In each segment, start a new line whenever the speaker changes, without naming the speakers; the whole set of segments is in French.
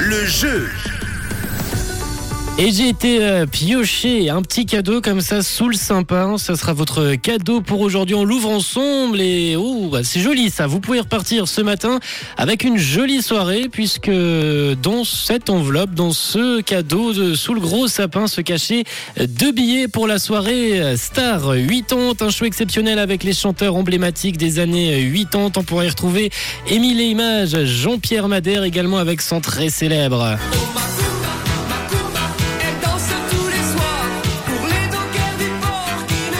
Le jeu.
Et j'ai été euh, piocher un petit cadeau comme ça sous le sympa. Ça sera votre cadeau pour aujourd'hui. On l'ouvre ensemble et oh, c'est joli ça. Vous pouvez repartir ce matin avec une jolie soirée puisque dans cette enveloppe, dans ce cadeau de, sous le gros sapin se cachaient deux billets pour la soirée Star 80, un show exceptionnel avec les chanteurs emblématiques des années 80. On pourrait y retrouver Émile et Images, Jean-Pierre Madère également avec son très célèbre.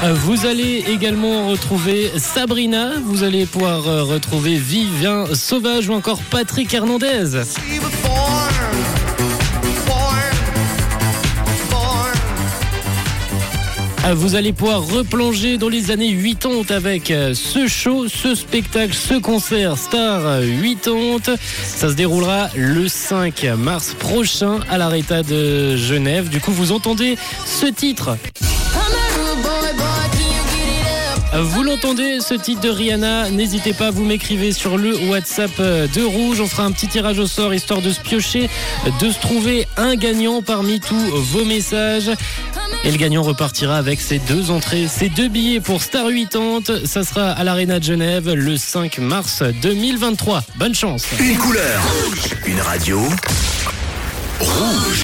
Vous allez également retrouver Sabrina, vous allez pouvoir euh, retrouver Vivien Sauvage ou encore Patrick Hernandez. Ah, Vous allez pouvoir replonger dans les années 80 avec euh, ce show, ce spectacle, ce concert Star 80. Ça se déroulera le 5 mars prochain à l'Areta de Genève. Du coup, vous entendez ce titre. Vous l'entendez, ce titre de Rihanna. N'hésitez pas, vous m'écrivez sur le WhatsApp de Rouge. On fera un petit tirage au sort histoire de se piocher, de se trouver un gagnant parmi tous vos messages. Et le gagnant repartira avec ses deux entrées, ses deux billets pour Star 80. Ça sera à l'Arena de Genève le 5 mars 2023. Bonne chance.
Une couleur. Une radio. Rouge.